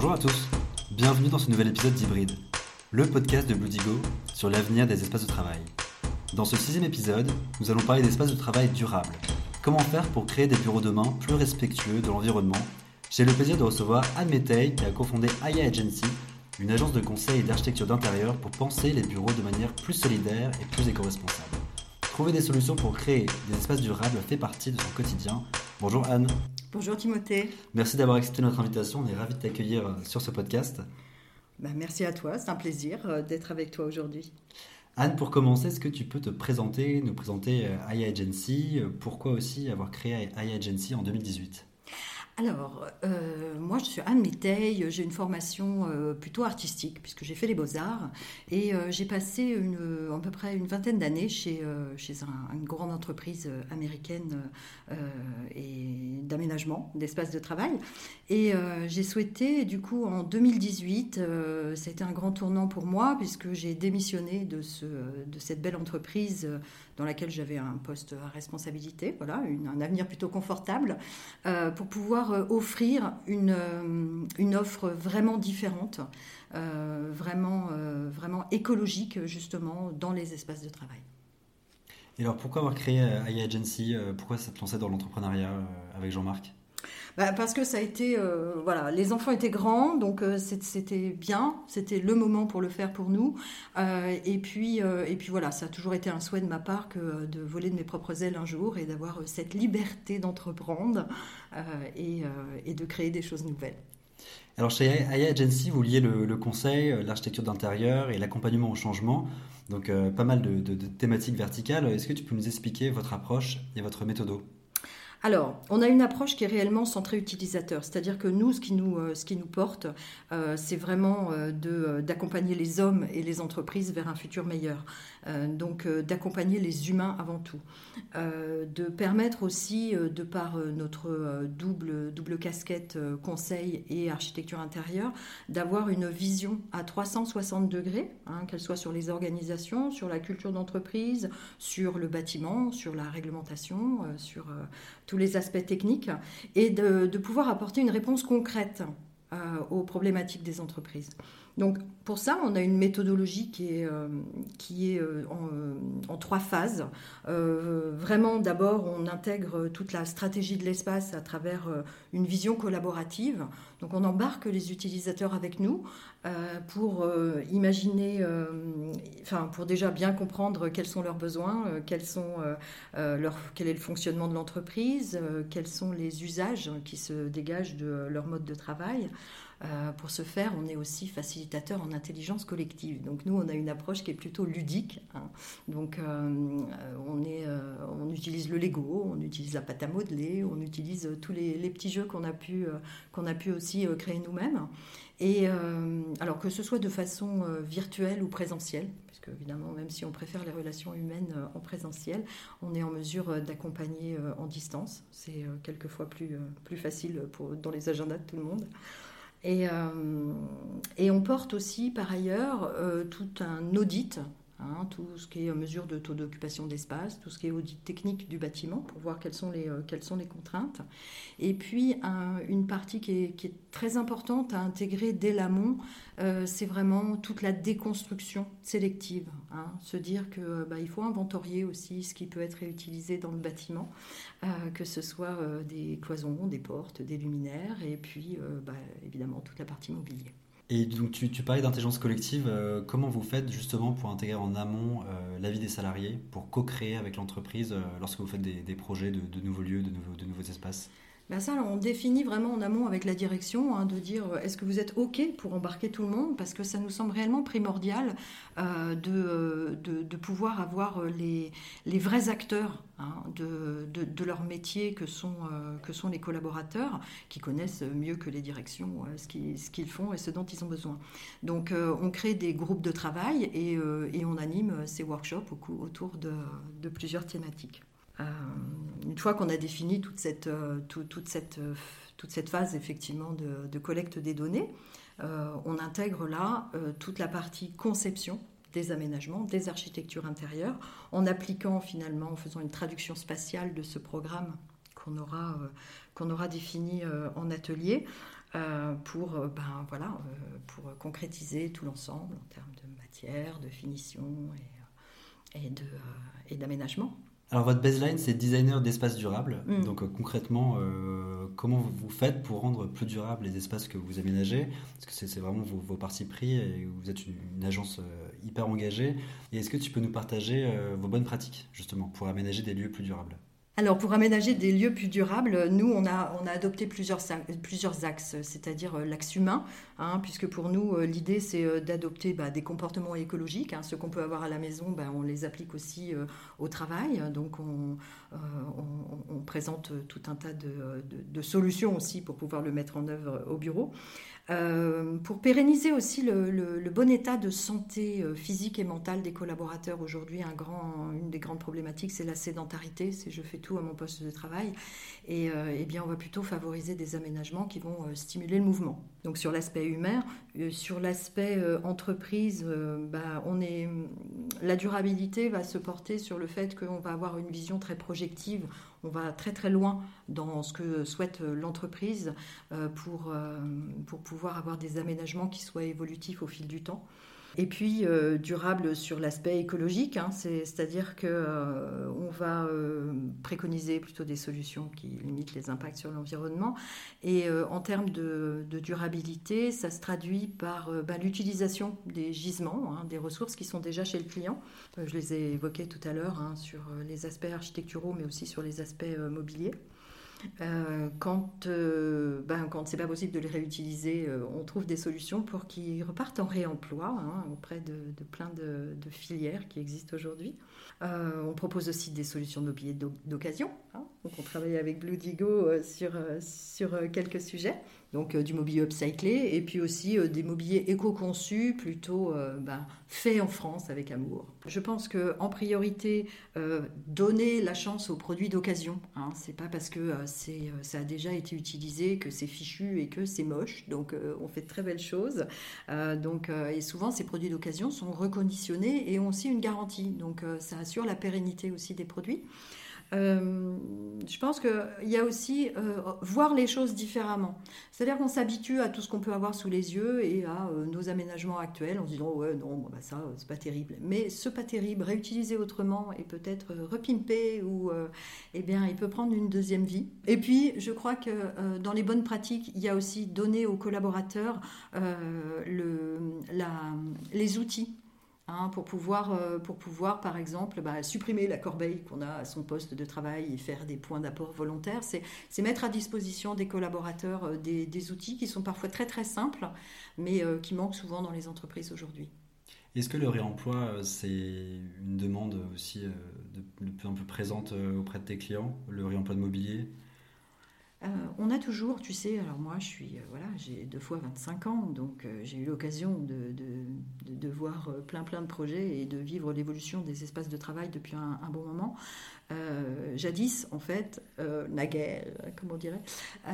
Bonjour à tous, bienvenue dans ce nouvel épisode d'Hybride, le podcast de Bloodigo sur l'avenir des espaces de travail. Dans ce sixième épisode, nous allons parler d'espaces de travail durables. Comment faire pour créer des bureaux demain plus respectueux de l'environnement? J'ai le plaisir de recevoir Anne Méteil qui a cofondé Aya Agency, une agence de conseil et d'architecture d'intérieur pour penser les bureaux de manière plus solidaire et plus éco-responsable. Trouver des solutions pour créer des espaces durables fait partie de son quotidien. Bonjour Anne. Bonjour Timothée. Merci d'avoir accepté notre invitation. On est ravis de t'accueillir euh, sur ce podcast. Bah, merci à toi. C'est un plaisir euh, d'être avec toi aujourd'hui. Anne, pour commencer, est-ce que tu peux te présenter, nous présenter euh, AI Agency Pourquoi aussi avoir créé AI Agency en 2018 alors, euh, moi, je suis Anne Méteil, j'ai une formation euh, plutôt artistique, puisque j'ai fait les beaux-arts, et euh, j'ai passé à peu près une vingtaine d'années chez, une grande entreprise américaine et d'aménagement d'espaces de travail. Et j'ai souhaité, du coup, en 2018, c'était un grand tournant pour moi, puisque j'ai démissionné de cette belle entreprise dans laquelle j'avais un poste à responsabilité, voilà, un avenir plutôt confortable, pour pouvoir euh, offrir une, euh, une, offre vraiment différente, euh, vraiment, vraiment écologique justement dans les espaces de travail. Et alors pourquoi avoir créé AI Agency Pourquoi s'être lancé dans l'entrepreneuriat avec Jean-Marc? Bah, parce que ça a été, euh, voilà, les enfants étaient grands, donc euh, c'était bien, c'était le moment pour le faire pour nous. Euh, et puis, et puis voilà, ça a toujours été un souhait de ma part que de voler de mes propres ailes un jour et d'avoir cette liberté d'entreprendre et, de créer des choses nouvelles. Alors chez AI Agency, vous liez le, conseil, l'architecture d'intérieur et l'accompagnement au changement. Donc pas mal de, de thématiques verticales. Est-ce que tu peux nous expliquer votre approche et votre méthode? Alors, on a une approche qui est réellement centrée utilisateur, c'est-à-dire que nous, ce qui nous, euh, ce qui nous porte, euh, c'est vraiment euh, d'accompagner les hommes et les entreprises vers un futur meilleur. donc, d'accompagner les humains avant tout. de permettre aussi, de par notre double, double casquette conseil et architecture intérieure, d'avoir une vision à 360 degrés, hein, qu'elle soit sur les organisations, sur la culture d'entreprise, sur le bâtiment, sur la réglementation, sur tous les aspects techniques, et de, pouvoir apporter une réponse concrète euh, aux problématiques des entreprises. Donc pour ça, on a une méthodologie qui est, euh, est euh, en, trois phases. vraiment, d'abord, on intègre toute la stratégie de l'espace à travers une vision collaborative. Donc on embarque les utilisateurs avec nous euh, pour euh, imaginer, euh, enfin pour déjà bien comprendre quels sont leurs besoins, quel est le fonctionnement de l'entreprise, quels sont les usages qui se dégagent de leur mode de travail. Pour ce faire, on est aussi facilitateur en intelligence collective. Donc nous, on a une approche qui est plutôt ludique. Hein. Donc on, est, on utilise le Lego, on utilise la pâte à modeler, on utilise tous les, petits jeux qu'on a pu qu'on a pu aussi créer nous-mêmes. Et euh, alors que ce soit de façon euh, virtuelle ou présentielle, puisque évidemment, même si on préfère les relations humaines euh, en présentiel, on est en mesure d'accompagner en distance. C'est quelquefois plus, plus facile dans les agendas de tout le monde. Et, et on porte aussi par ailleurs tout un audit Hein, tout ce qui est mesure de taux d'occupation d'espace, tout ce qui est audit technique du bâtiment pour voir quelles sont les, euh, contraintes. Et puis une partie qui est, qui est, très importante à intégrer dès l'amont, euh, c'est vraiment toute la déconstruction sélective. Hein, se dire que bah, il faut inventorier aussi ce qui peut être réutilisé dans le bâtiment, euh, que ce soit des cloisons, des portes, des luminaires, et puis bah, évidemment toute la partie mobilier. Et donc tu, parlais d'intelligence collective, euh, comment vous faites justement pour intégrer en amont euh, la vie des salariés, pour co-créer avec l'entreprise euh, lorsque vous faites des, projets de, nouveaux lieux, de nouveaux espaces? Ça, on définit vraiment en amont avec la direction, hein, de dire est-ce que vous êtes OK pour embarquer tout le monde? Parce que ça nous semble réellement primordial euh, de, de, de, pouvoir avoir les, les vrais acteurs hein, de, de, leur métier que sont, euh, que sont les collaborateurs, qui connaissent mieux que les directions euh, ce qu'ils font et ce dont ils ont besoin. Donc on crée des groupes de travail et, et on anime ces workshops autour de plusieurs thématiques. Euh, une fois qu'on a défini toute cette, euh, toute, cette, euh, toute cette phase effectivement de, collecte des données, on intègre là toute la partie conception des aménagements, des architectures intérieures, en appliquant finalement, en faisant une traduction spatiale de ce programme qu'on aura, aura défini en atelier, pour, ben, voilà, pour concrétiser tout l'ensemble en termes de matière, de finition et, et d'aménagement. Alors votre baseline, c'est designer d'espaces durables. Mm. Donc euh, concrètement, euh, comment vous faites pour rendre plus durables les espaces que vous aménagez? Parce que c'est vraiment vos, vos, parties pris et vous êtes une, agence euh, hyper engagée. Et est-ce que tu peux nous partager vos bonnes pratiques justement pour aménager des lieux plus durables? Alors pour aménager des lieux plus durables, nous on a, adopté plusieurs, axes, c'est-à-dire euh, l'axe humain, hein, puisque pour nous euh, l'idée c'est euh, d'adopter bah, des comportements écologiques. Hein, ce qu'on peut avoir à la maison, bah, on les applique aussi au travail. Donc on, présente tout un tas de, de, solutions aussi pour pouvoir le mettre en œuvre au bureau. Euh, pour pérenniser aussi le, bon état de santé euh, physique et mentale des collaborateurs, aujourd'hui, une des grandes problématiques, c'est la sédentarité. C'est je fais tout à mon poste de travail. Et euh, eh bien, on va plutôt favoriser des aménagements qui vont stimuler le mouvement. Donc, sur l'aspect humain, sur l'aspect entreprise, bah, est, la durabilité va se porter sur le fait qu'on va avoir une vision très projective on va très très loin dans ce que souhaite l'entreprise euh, pour, euh, pour pouvoir avoir des aménagements qui soient évolutifs au fil du temps. Et puis euh, durable sur l'aspect écologique, hein, c'est-à-dire qu'on euh, va euh, préconiser plutôt des solutions qui limitent les impacts sur l'environnement. Et en termes de, durabilité, ça se traduit par bah, l'utilisation des gisements, hein, des ressources qui sont déjà chez le client. je les ai évoqués tout à l'heure hein, sur les aspects architecturaux, mais aussi sur les aspects mobiliers. Euh, quand euh, ben, quand c'est pas possible de les réutiliser, euh, on trouve des solutions pour qu'ils repartent en réemploi hein, auprès de, plein de, filières qui existent aujourd'hui. on propose aussi des solutions de mobilier d'occasion. Hein. donc on travaille avec Blue Digo sur, sur quelques sujets donc euh, du mobilier upcyclé, et puis aussi euh, des mobiliers éco-conçus, plutôt euh, ben, faits en France avec amour. Je pense qu'en priorité, donner la chance aux produits d'occasion. Hein, c'est pas parce que ça a déjà été utilisé que c'est fichu et que c'est moche. Donc on fait de très belles choses. donc, et souvent, ces produits d'occasion sont reconditionnés et ont aussi une garantie. Donc ça assure la pérennité aussi des produits. Euh, je pense qu'il y a aussi euh, voir les choses différemment. C'est-à-dire qu'on s'habitue à tout ce qu'on peut avoir sous les yeux et à euh, nos aménagements actuels en se disant ouais non bah, ça c'est pas terrible. Mais ce pas terrible, réutilisé autrement et peut-être repimpé ou eh bien il peut prendre une deuxième vie. Et puis je crois que dans les bonnes pratiques, il y a aussi donner aux collaborateurs le, la, les outils Hein, pour, pouvoir, euh, pour pouvoir, par exemple, bah, supprimer la corbeille qu'on a à son poste de travail et faire des points d'apport volontaires. C'est mettre à disposition des collaborateurs euh, des, outils qui sont parfois très très simples, mais euh, qui manquent souvent dans les entreprises aujourd'hui. Est-ce que le réemploi, c'est une demande aussi de, plus en plus présente auprès de tes clients, le réemploi de mobilier? Euh, on a toujours, tu sais, alors moi je suis, euh, voilà, j'ai deux fois 25 ans, donc euh, j'ai eu l'occasion de, de, voir plein plein de projets et de vivre l'évolution des espaces de travail depuis un bon moment. Euh, jadis, en fait, euh, naguère, comment on dirait, euh,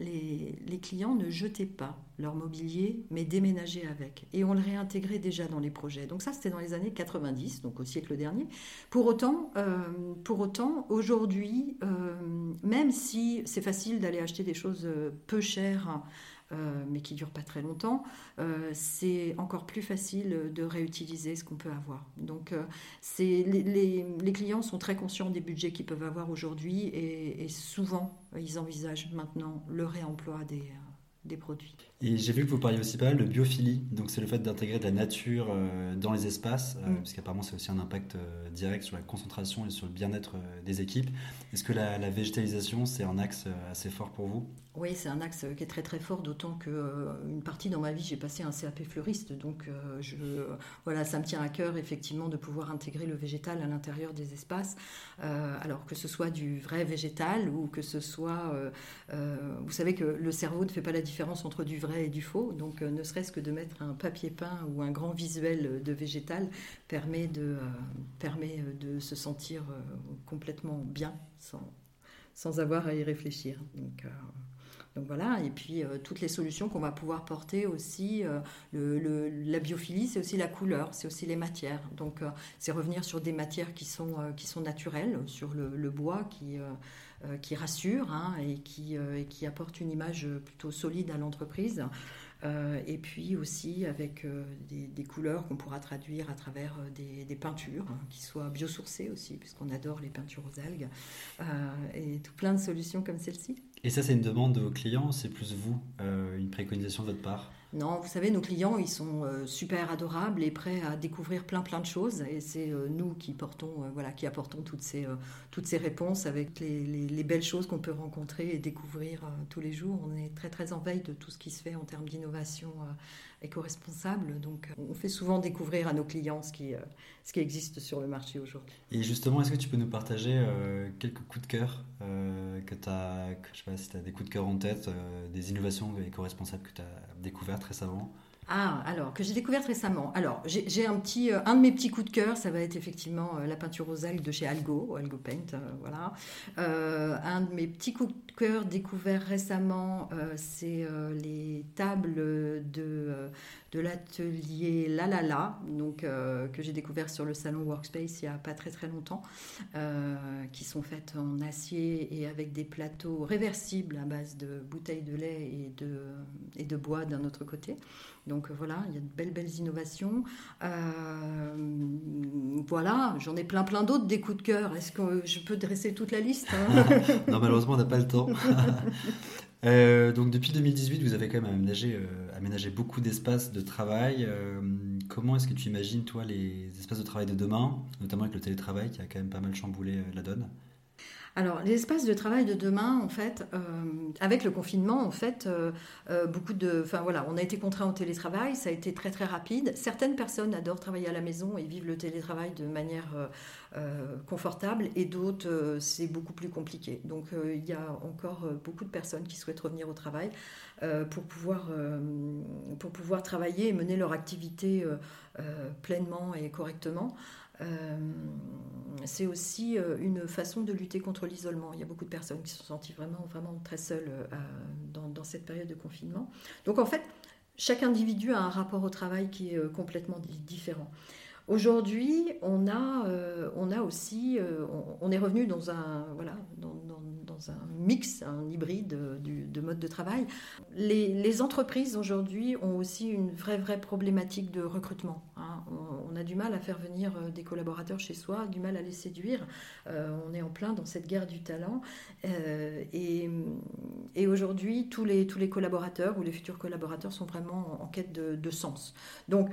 les, les, clients ne jetaient pas leur mobilier, mais déménageaient avec. Et on le réintégrait déjà dans les projets. Donc ça, c'était dans les années 90, donc au siècle dernier. Pour autant, pour autant aujourd'hui, même si c'est facile d'aller acheter des choses peu chères, euh, mais qui ne dure pas très longtemps, euh, c'est encore plus facile de réutiliser ce qu'on peut avoir. Donc euh, les, clients sont très conscients des budgets qu'ils peuvent avoir aujourd'hui et, souvent ils envisagent maintenant le réemploi des produits. Et j'ai vu que vous parliez aussi pas mal de biophilie, donc c'est le fait d'intégrer de la nature euh, dans les espaces, euh, mm. parce qu'apparemment c'est aussi un impact euh, direct sur la concentration et sur le bien-être des équipes. Est-ce que la, végétalisation c'est un axe assez fort pour vous? Oui, c'est un axe qui est très très fort, d'autant que une partie dans ma vie j'ai passé un CAP fleuriste, donc je, voilà, ça me tient à cœur effectivement de pouvoir intégrer le végétal à l'intérieur des espaces, alors que ce soit du vrai végétal ou que ce soit, vous savez que le cerveau ne fait pas la différence entre du vrai et du faux. Donc, euh, ne serait-ce que de mettre un papier peint ou un grand visuel de végétal permet de, euh, permet euh, de se sentir complètement bien sans, sans avoir à y réfléchir. Donc, voilà, et puis toutes les solutions qu'on va pouvoir porter aussi. La biophilie, c'est aussi la couleur, c'est aussi les matières. Donc c'est revenir sur des matières qui sont, qui sont naturelles, sur le, bois qui, qui rassure hein, et, qui, et qui apporte une image plutôt solide à l'entreprise. Euh, et puis aussi avec euh, des, couleurs qu'on pourra traduire à travers euh, des, peintures hein, qui soient biosourcées aussi, puisqu'on adore les peintures aux algues, et tout plein de solutions comme celle-ci. Et ça, c'est une demande de vos clients, c'est plus vous, une préconisation de votre part? Non, vous savez, nos clients, ils sont euh, super adorables et prêts à découvrir plein plein de choses. Et c'est euh, nous qui portons, euh, voilà, qui apportons toutes ces, toutes ces réponses avec les, belles choses qu'on peut rencontrer et découvrir tous les jours. On est très très en veille de tout ce qui se fait en termes d'innovation éco-responsable. Donc, on fait souvent découvrir à nos clients ce qui, ce qui existe sur le marché aujourd'hui. Et justement, est-ce que tu peux nous partager quelques coups de cœur que tu as, je sais pas si tu as des coups de cœur en tête, des innovations éco-responsables que tu as découvertes? Récemment ah, alors, que j'ai découverte récemment. Alors, j'ai un petit, euh, un de mes petits coups de cœur, ça va être effectivement euh, la peinture aux de chez Algo, Algo Paint, euh, voilà. un de mes petits coups de cœur découverts récemment, c'est les tables de, de l'atelier La La donc, que j'ai découvert sur le salon Workspace il n'y a pas très très longtemps, qui sont faites en acier et avec des plateaux réversibles à base de bouteilles de lait et de, et de bois d'un autre côté. Donc voilà, il y a de belles, belles innovations. Euh, voilà, j'en ai plein, plein d'autres des coups de cœur. Est-ce que je peux dresser toute la liste hein? Non, malheureusement, on n'a pas le temps. Euh, donc depuis 2018, vous avez quand même aménagé, euh, aménagé beaucoup d'espaces de travail. comment est-ce que tu imagines, toi, les espaces de travail de demain, notamment avec le télétravail qui a quand même pas mal chamboulé la donne? Alors, l'espace de travail de demain, en fait, euh, avec le confinement, en fait, euh, euh, beaucoup de, enfin voilà, on a été contraint au télétravail, ça a été très très rapide. Certaines personnes adorent travailler à la maison et vivent le télétravail de manière confortable, et d'autres, c'est beaucoup plus compliqué. Donc, il y a encore beaucoup de personnes qui souhaitent revenir au travail pour pouvoir pour pouvoir travailler et mener leur activité pleinement et correctement. Euh, c'est aussi euh, une façon de lutter contre l'isolement. Il y a beaucoup de personnes qui se sont senties vraiment, vraiment très seules euh, dans, cette période de confinement. Donc en fait, chaque individu a un rapport au travail qui est complètement différent. Aujourd'hui, on a, on a aussi, on, est revenu dans un, voilà, un mix, un hybride de mode de travail. Les, entreprises aujourd'hui ont aussi une vraie, vraie problématique de recrutement. Hein. On, a du mal à faire venir des collaborateurs chez soi, du mal à les séduire. on est en plein dans cette guerre du talent. et, et aujourd'hui, tous les, collaborateurs ou les futurs collaborateurs sont vraiment en, quête de, sens. Donc,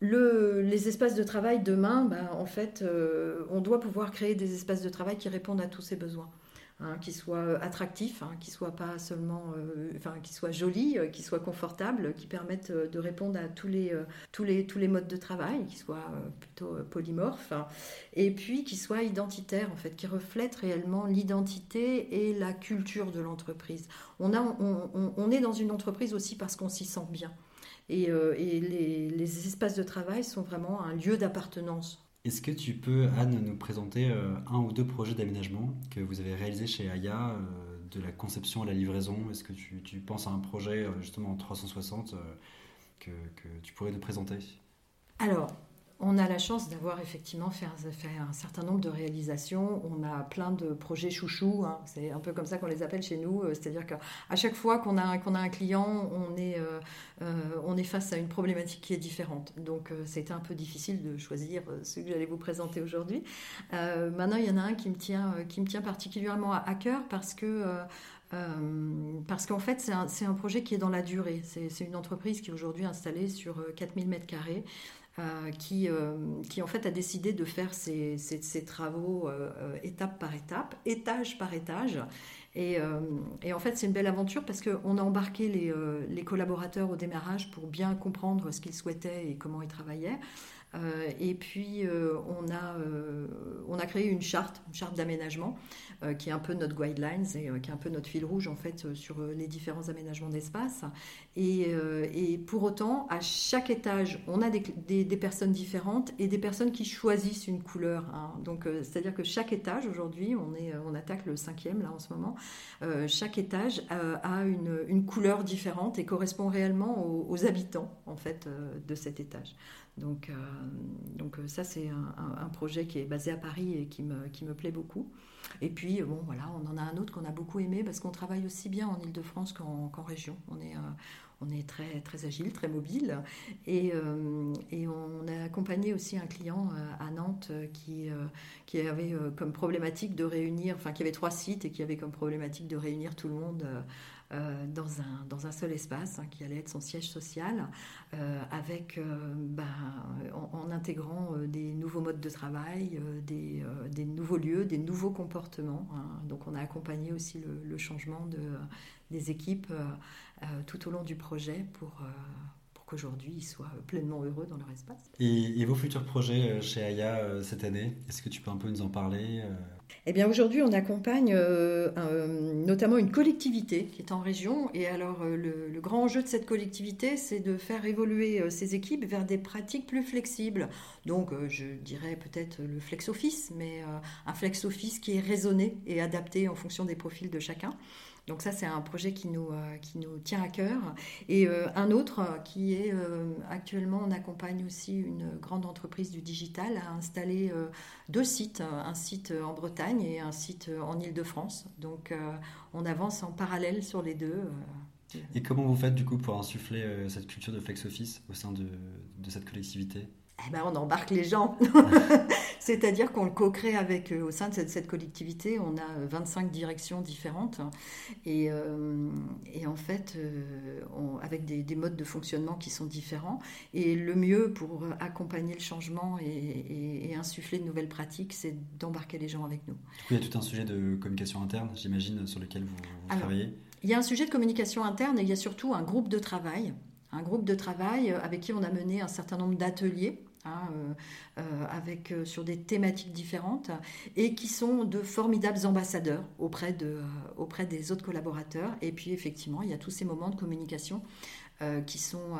les espaces de travail demain, ben, en fait, euh, on doit pouvoir créer des espaces de travail qui répondent à tous ces besoins. Hein, qui soient attractifs, hein, qui soient pas seulement, euh, enfin, qui soient jolis, euh, qui soient confortables, qui permettent de répondre à tous les, tous les, tous les modes de travail, qui soient plutôt polymorphes, hein, et puis qui soient identitaires, en fait, qui reflètent réellement l'identité et la culture de l'entreprise. On, on, est dans une entreprise aussi parce qu'on s'y sent bien. Et, euh, les, espaces de travail sont vraiment un lieu d'appartenance. Est-ce que tu peux, Anne, nous présenter euh, un ou deux projets d'aménagement que vous avez réalisés chez Aya, euh, de la conception à la livraison? Est-ce que tu, penses à un projet justement en 360 que, que tu pourrais nous présenter? Alors, on a la chance d'avoir effectivement fait un, certain nombre de réalisations. On a plein de projets chouchous. Hein. C'est un peu comme ça qu'on les appelle chez nous. Euh, c'est-à-dire qu'à chaque fois qu'on a, un client, on est, euh, euh, on est face à une problématique qui est différente. Donc c'était un peu difficile de choisir ce que j'allais vous présenter aujourd'hui. maintenant, il y en a un qui me tient, qui particulièrement à, cœur parce que qu'en fait, c'est un, un, projet qui est dans la durée. C'est une entreprise qui est aujourd'hui installée sur 4000 mètres carrés. Euh, qui, euh, qui en fait a décidé de faire ses, travaux euh, étape par étape, étage par étage. Et, et en fait, c'est une belle aventure parce qu'on a embarqué les, les, collaborateurs au démarrage pour bien comprendre ce qu'ils souhaitaient et comment ils travaillaient. Et puis on, a, on a créé une charte, une charte d'aménagement, qui est un peu notre guidelines et qui est un peu notre fil rouge en fait sur les différents aménagements d'espace. Et, et, pour autant, à chaque étage, on a des, personnes différentes et des personnes qui choisissent une couleur. Hein. Donc, c'est-à-dire que chaque étage aujourd'hui, on, est, on attaque le cinquième là en ce moment, chaque étage a une, une couleur différente et correspond réellement aux, habitants en fait euh, de cet étage. Donc, euh, donc euh, ça c'est un, projet qui est basé à Paris et qui me, qui me plaît beaucoup. Et puis bon voilà, on en a un autre qu'on a beaucoup aimé parce qu'on travaille aussi bien en Ile-de-France qu'en région. On est on est très, très agile, très mobile. Et, et, on a accompagné aussi un client à Nantes qui, qui avait comme problématique de réunir, enfin qui avait trois sites et qui avait comme problématique de réunir tout le monde euh, dans, un, dans un seul espace, hein, qui allait être son siège social, euh, avec, euh, ben, en, intégrant des nouveaux modes de travail, des, des, nouveaux lieux, des nouveaux comportements. Hein. Donc on a accompagné aussi le, changement de, des équipes tout au long du projet pour qu'aujourd'hui ils soient pleinement heureux dans leur espace. Et, et vos futurs projets chez Aya cette année, est-ce que tu peux un peu nous en parler eh bien aujourd'hui, on accompagne euh, notamment une collectivité qui est en région. Et alors euh, le, grand enjeu de cette collectivité, c'est de faire évoluer euh, ces équipes vers des pratiques plus flexibles. Donc je dirais peut-être le flex office, mais un flex office qui est raisonné et adapté en fonction des profils de chacun. Donc ça, c'est un projet qui nous, euh, qui nous tient à cœur. Et euh, un autre euh, qui est actuellement, on accompagne aussi une grande entreprise du digital à installer deux sites, un site en Bretagne et un site en Ile-de-France. Donc on avance en parallèle sur les deux. Et comment vous faites du coup pour insuffler cette culture de flex office au sein de, de cette collectivité? Eh ben, on embarque les gens. C'est-à-dire qu'on le co-crée avec, au sein de cette, collectivité, on a 25 directions différentes. Et, euh, et en fait, euh, avec des, modes de fonctionnement qui sont différents. Et le mieux pour accompagner le changement et, insuffler de nouvelles pratiques, c'est d'embarquer les gens avec nous. Du coup, il y a tout un sujet de communication interne, j'imagine, sur lequel vous, travaillez. Il y a un sujet de communication interne et il y a surtout un groupe de travail un groupe de travail avec qui on a mené un certain nombre d'ateliers Hein, euh, euh, avec, euh, sur des thématiques différentes et qui sont de formidables ambassadeurs auprès, de, auprès des autres collaborateurs. Et puis effectivement, il y a tous ces moments de communication qui, sont,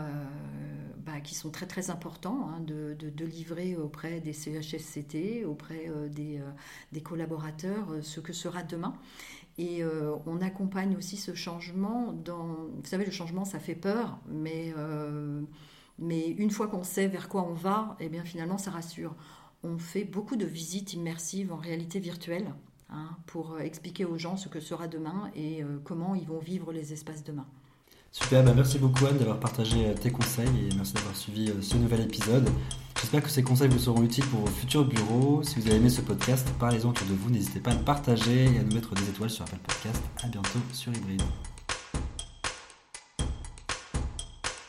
bah, qui sont très très importants hein, de, de, livrer auprès des CHSCT, auprès des, des, collaborateurs, ce que sera demain. Et on accompagne aussi ce changement. Vous savez, le changement, ça fait peur, mais mais une fois qu'on sait vers quoi on va, eh bien finalement ça rassure. On fait beaucoup de visites immersives en réalité virtuelle hein, pour euh, expliquer aux gens ce que sera demain et euh, comment ils vont vivre les espaces demain. Super, bah, merci beaucoup Anne d'avoir partagé euh, tes conseils et merci d'avoir suivi ce nouvel épisode. J'espère que ces conseils vous seront utiles pour vos futurs bureaux. Si vous avez aimé ce podcast, parlez-en autour de vous. N'hésitez pas à le partager et à nous mettre des étoiles sur Apple Podcast. À bientôt sur Hybride.